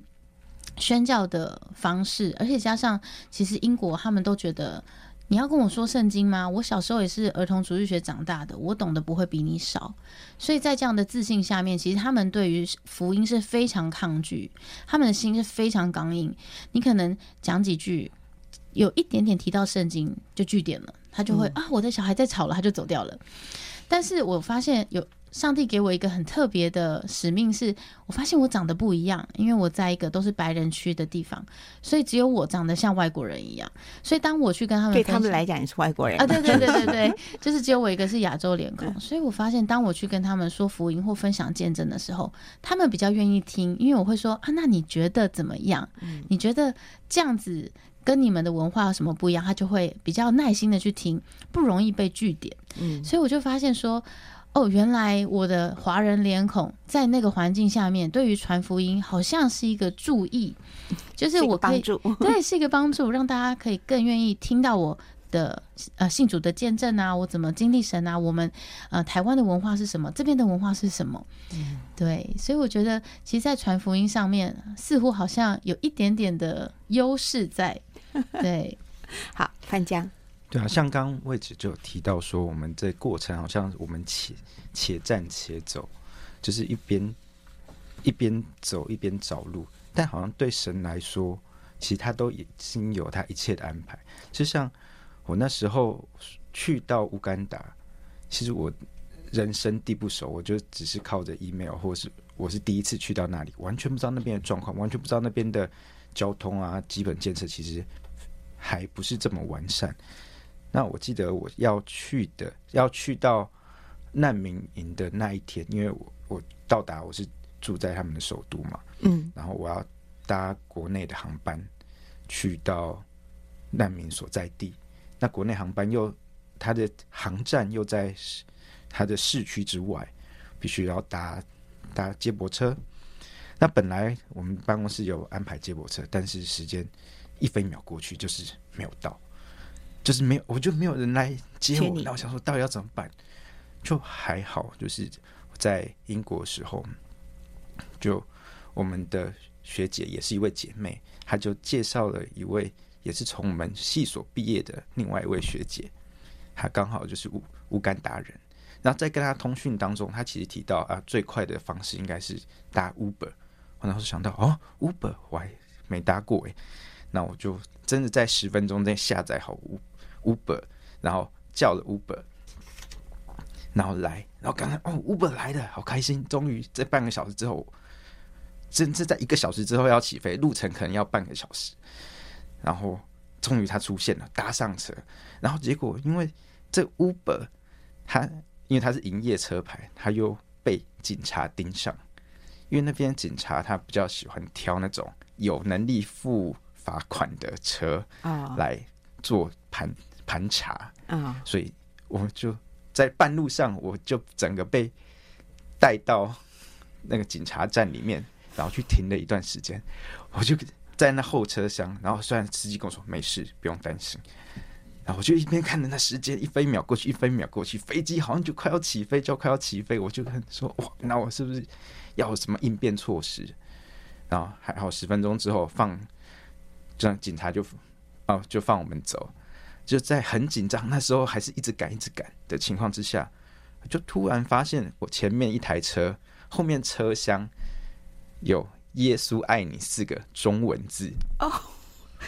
宣教的方式，而且加上其实英国他们都觉得。你要跟我说圣经吗？我小时候也是儿童主日学长大的，我懂得不会比你少。所以在这样的自信下面，其实他们对于福音是非常抗拒，他们的心是非常刚硬。你可能讲几句，有一点点提到圣经就据点了，他就会、嗯、啊，我的小孩在吵了，他就走掉了。但是我发现有。上帝给我一个很特别的使命，是我发现我长得不一样，因为我在一个都是白人区的地方，所以只有我长得像外国人一样。所以当我去跟他们，对他们来讲，你是外国人啊，对对对对 对，就是只有我一个是亚洲脸孔。所以我发现，当我去跟他们说福音或分享见证的时候，他们比较愿意听，因为我会说啊，那你觉得怎么样？你觉得这样子？跟你们的文化有什么不一样，他就会比较耐心的去听，不容易被据点。嗯，所以我就发现说，哦，原来我的华人脸孔在那个环境下面，对于传福音好像是一个注意，就是我可以对，是一个帮助，让大家可以更愿意听到我的呃信主的见证啊，我怎么经历神啊？我们呃台湾的文化是什么？这边的文化是什么？嗯，对，所以我觉得，其实，在传福音上面，似乎好像有一点点的优势在。对，好，范姜，对啊，像刚位置就有提到说，我们这过程好像我们且且战且走，就是一边一边走一边找路，但好像对神来说，其实他都已经有他一切的安排，就像。我那时候去到乌干达，其实我人生地不熟，我就只是靠着 email，或是我是第一次去到那里，完全不知道那边的状况，完全不知道那边的交通啊，基本建设其实还不是这么完善。那我记得我要去的，要去到难民营的那一天，因为我我到达我是住在他们的首都嘛，嗯，然后我要搭国内的航班去到难民所在地。那国内航班又，它的航站又在它的市区之外，必须要搭搭接驳车。那本来我们办公室有安排接驳车，但是时间一分一秒过去就是没有到，就是没有，我就没有人来接我。那我想说，到底要怎么办？就还好，就是在英国的时候，就我们的学姐也是一位姐妹，她就介绍了一位。也是从我们系所毕业的另外一位学姐，她刚好就是乌乌干达人。然后在跟她通讯当中，她其实提到啊，最快的方式应该是搭 Uber。我当时想到哦，Uber 我还没搭过诶。那我就真的在十分钟内下载好 Uber，然后叫了 Uber，然后来，然后刚才哦 Uber 来了，好开心！终于在半个小时之后，甚至在一个小时之后要起飞，路程可能要半个小时。然后终于他出现了，搭上车，然后结果因为这 Uber，他因为他是营业车牌，他又被警察盯上，因为那边警察他比较喜欢挑那种有能力付罚款的车啊来做盘盘查啊，所以我就在半路上我就整个被带到那个警察站里面，然后去停了一段时间，我就。在那后车厢，然后虽然司机跟我说没事，不用担心，然后我就一边看着那时间一分一秒过去，一分一秒过去，飞机好像就快要起飞，就快要起飞，我就说哇，那我是不是要有什么应变措施？然后还好，十分钟之后放，这样警察就哦就放我们走，就在很紧张，那时候还是一直赶一直赶的情况之下，就突然发现我前面一台车，后面车厢有。耶稣爱你四个中文字哦，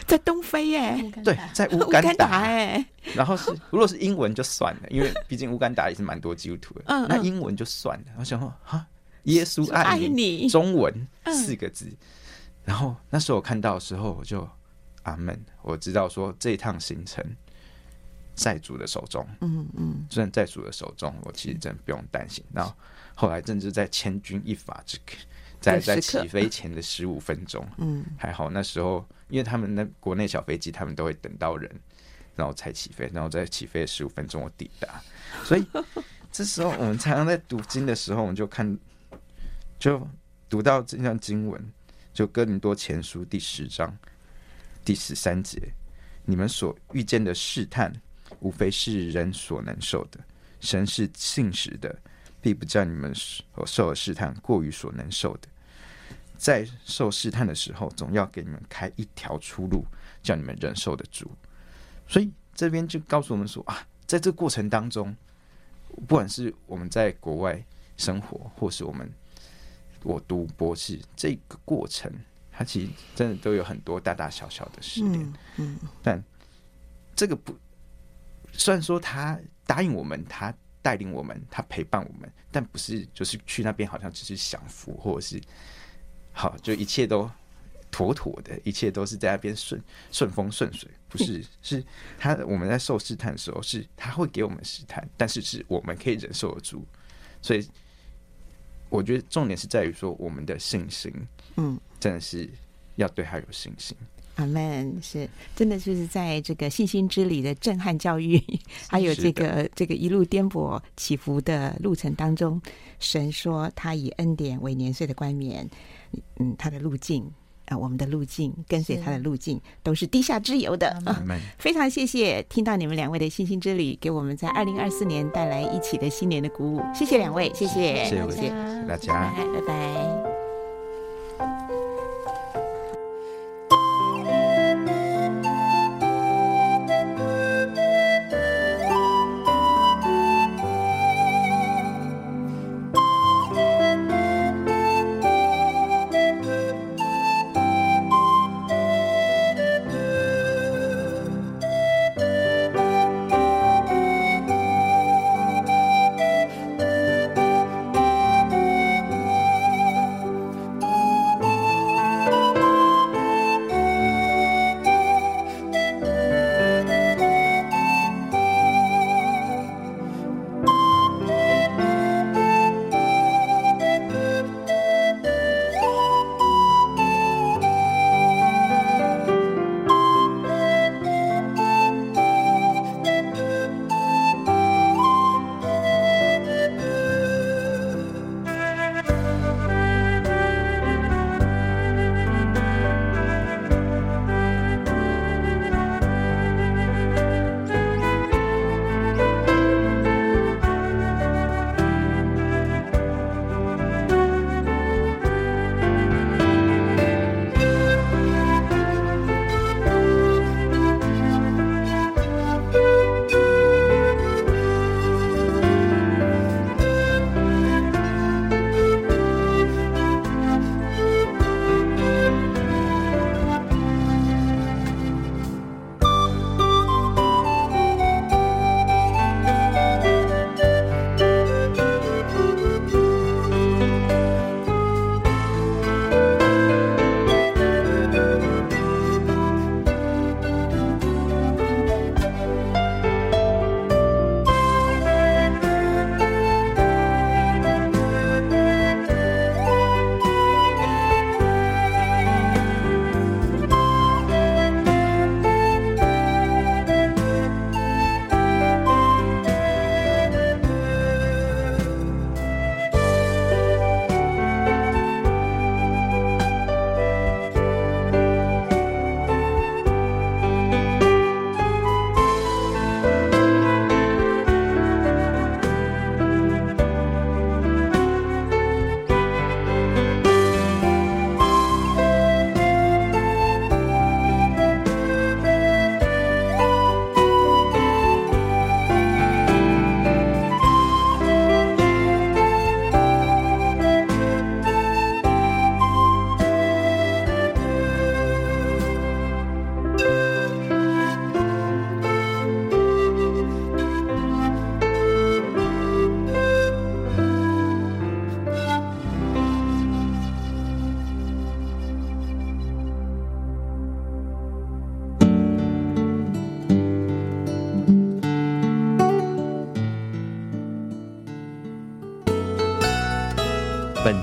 在东非耶，对，在乌干达哎。然后是如果是英文就算了，因为毕竟乌干达也是蛮多基督徒的。嗯，那英文就算了。我想说哈，耶稣爱你，中文四个字。然后那时候我看到的时候，我就阿门。我知道说这一趟行程在主的手中。嗯嗯，虽然在主的手中，我其实真的不用担心。然后后来甚至在千钧一发之刻。在在起飞前的十五分钟，嗯，还好那时候，因为他们那国内小飞机，他们都会等到人，然后才起飞，然后在起飞的十五分钟我抵达，所以这时候我们常常在读经的时候，我们就看，就读到这段经文，就哥林多前书第十章第十三节，你们所遇见的试探，无非是人所能受的，神是信实的。必不叫你们所受的试探过于所能受的，在受试探的时候，总要给你们开一条出路，叫你们忍受得住。所以这边就告诉我们说啊，在这过程当中，不管是我们在国外生活，或是我们我读博士这个过程，它其实真的都有很多大大小小的试炼。嗯，但这个不，虽然说他答应我们，他。带领我们，他陪伴我们，但不是就是去那边，好像只是享福，或者是好，就一切都妥妥的，一切都是在那边顺顺风顺水，不是？是他我们在受试探的时候，是他会给我们试探，但是是我们可以忍受得住。所以我觉得重点是在于说，我们的信心，嗯，真的是要对他有信心。阿门，是真的，就是在这个信心之旅的震撼教育，还有这个这个一路颠簸起伏的路程当中，神说他以恩典为年岁的冠冕，嗯，他的路径。啊，我们的路径，跟随他的路径，都是低下之油的啊！非常谢谢听到你们两位的信心之旅，给我们在二零二四年带来一起的新年的鼓舞。谢谢两位，谢谢，谢谢，谢谢大家，拜拜。